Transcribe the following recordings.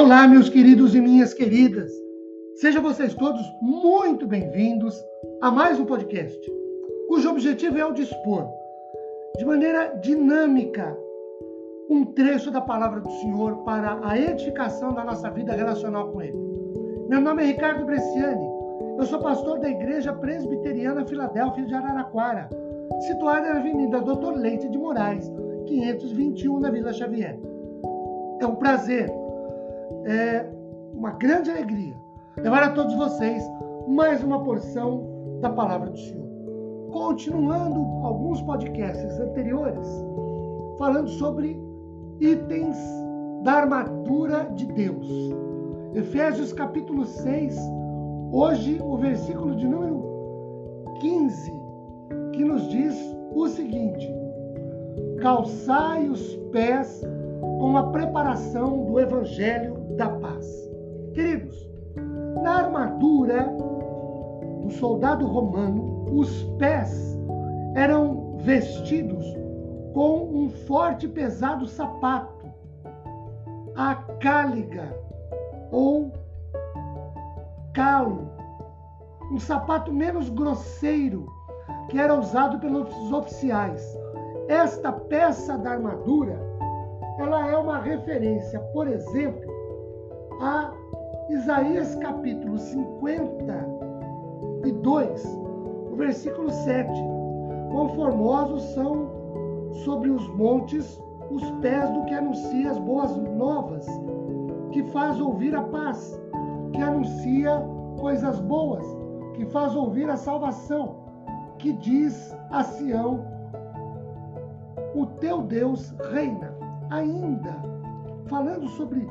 Olá, meus queridos e minhas queridas. Sejam vocês todos muito bem-vindos a mais um podcast, cujo objetivo é o dispor, de maneira dinâmica, um trecho da palavra do Senhor para a edificação da nossa vida relacional com Ele. Meu nome é Ricardo Bresciani, eu sou pastor da Igreja Presbiteriana Filadélfia de Araraquara, situada na Avenida Doutor Leite de Moraes, 521, na Vila Xavier. É um prazer é uma grande alegria levar a todos vocês mais uma porção da palavra do Senhor. Continuando alguns podcasts anteriores, falando sobre itens da armadura de Deus. Efésios capítulo 6, hoje o versículo de número 15, que nos diz o seguinte: Calçai os pés com a preparação do evangelho da paz. Queridos, na armadura do soldado romano, os pés eram vestidos com um forte e pesado sapato, a cáliga ou calo, um sapato menos grosseiro que era usado pelos oficiais. Esta peça da armadura, ela é uma referência, por exemplo, a Isaías capítulo 52, o versículo 7. Conformosos são sobre os montes os pés do que anuncia as boas novas, que faz ouvir a paz, que anuncia coisas boas, que faz ouvir a salvação, que diz a Sião: O teu Deus reina. Ainda falando sobre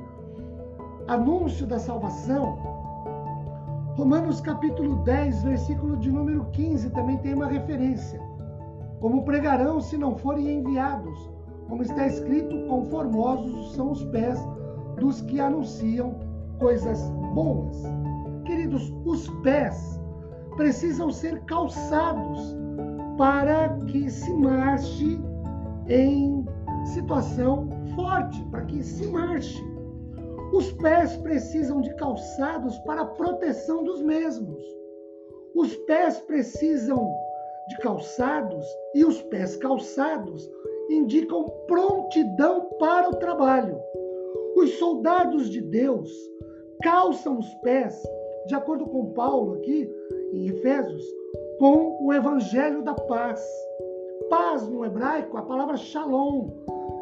anúncio da salvação, Romanos capítulo 10, versículo de número 15, também tem uma referência. Como pregarão se não forem enviados? Como está escrito, conformosos são os pés dos que anunciam coisas boas. Queridos, os pés precisam ser calçados para que se marche em situação forte, para que se marche. Os pés precisam de calçados para proteção dos mesmos. Os pés precisam de calçados e os pés calçados indicam prontidão para o trabalho. Os soldados de Deus calçam os pés, de acordo com Paulo aqui em Efésios, com o evangelho da paz. Paz no hebraico, a palavra shalom,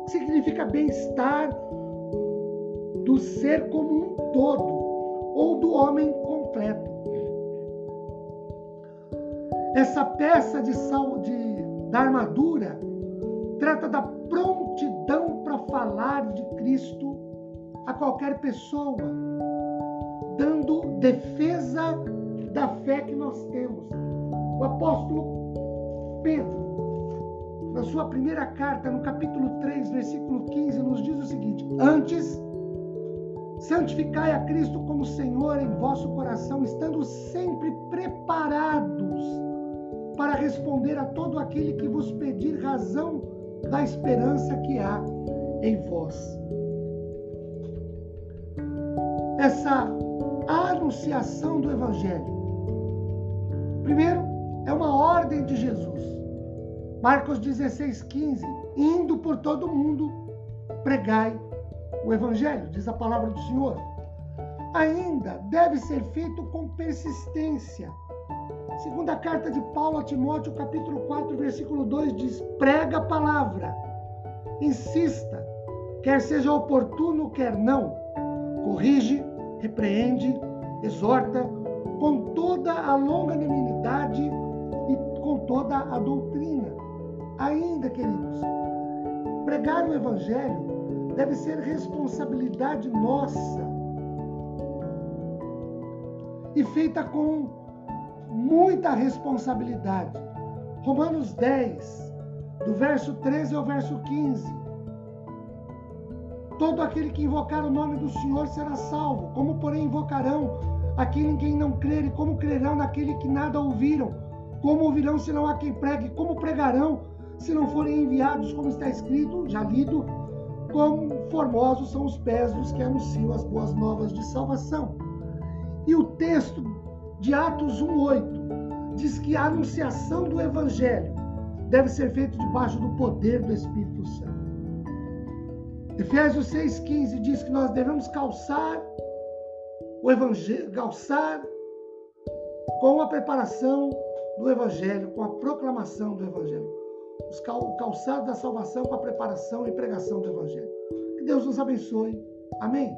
significa bem-estar, do ser como um todo ou do homem completo. Essa peça de, de da armadura trata da prontidão para falar de Cristo a qualquer pessoa, dando defesa da fé que nós temos. O apóstolo Pedro, na sua primeira carta, no capítulo 3, versículo 15, nos diz o seguinte: Antes Santificai a Cristo como Senhor em vosso coração, estando sempre preparados para responder a todo aquele que vos pedir razão da esperança que há em vós. Essa anunciação do Evangelho. Primeiro, é uma ordem de Jesus. Marcos 16, 15. Indo por todo mundo, pregai o Evangelho, diz a palavra do Senhor, ainda deve ser feito com persistência. Segunda carta de Paulo a Timóteo, capítulo 4, versículo 2 diz: prega a palavra, insista, quer seja oportuno, quer não, corrige, repreende, exorta com toda a longanimidade e com toda a doutrina. Ainda, queridos, pregar o evangelho deve ser responsabilidade nossa e feita com muita responsabilidade. Romanos 10, do verso 13 ao verso 15. Todo aquele que invocar o nome do Senhor será salvo. Como, porém, invocarão aquele em quem não crer? E como crerão naquele que nada ouviram? Como ouvirão se não há quem pregue? Como pregarão se não forem enviados? Como está escrito, já lido, como formosos são os pés dos que anunciam as boas novas de salvação. E o texto de Atos 1:8 diz que a anunciação do evangelho deve ser feita debaixo do poder do Espírito Santo. Efésios 6,15 diz que nós devemos calçar o evangelho, calçar com a preparação do evangelho, com a proclamação do evangelho. O calçado da salvação com a preparação e pregação do evangelho. Que Deus nos abençoe. Amém.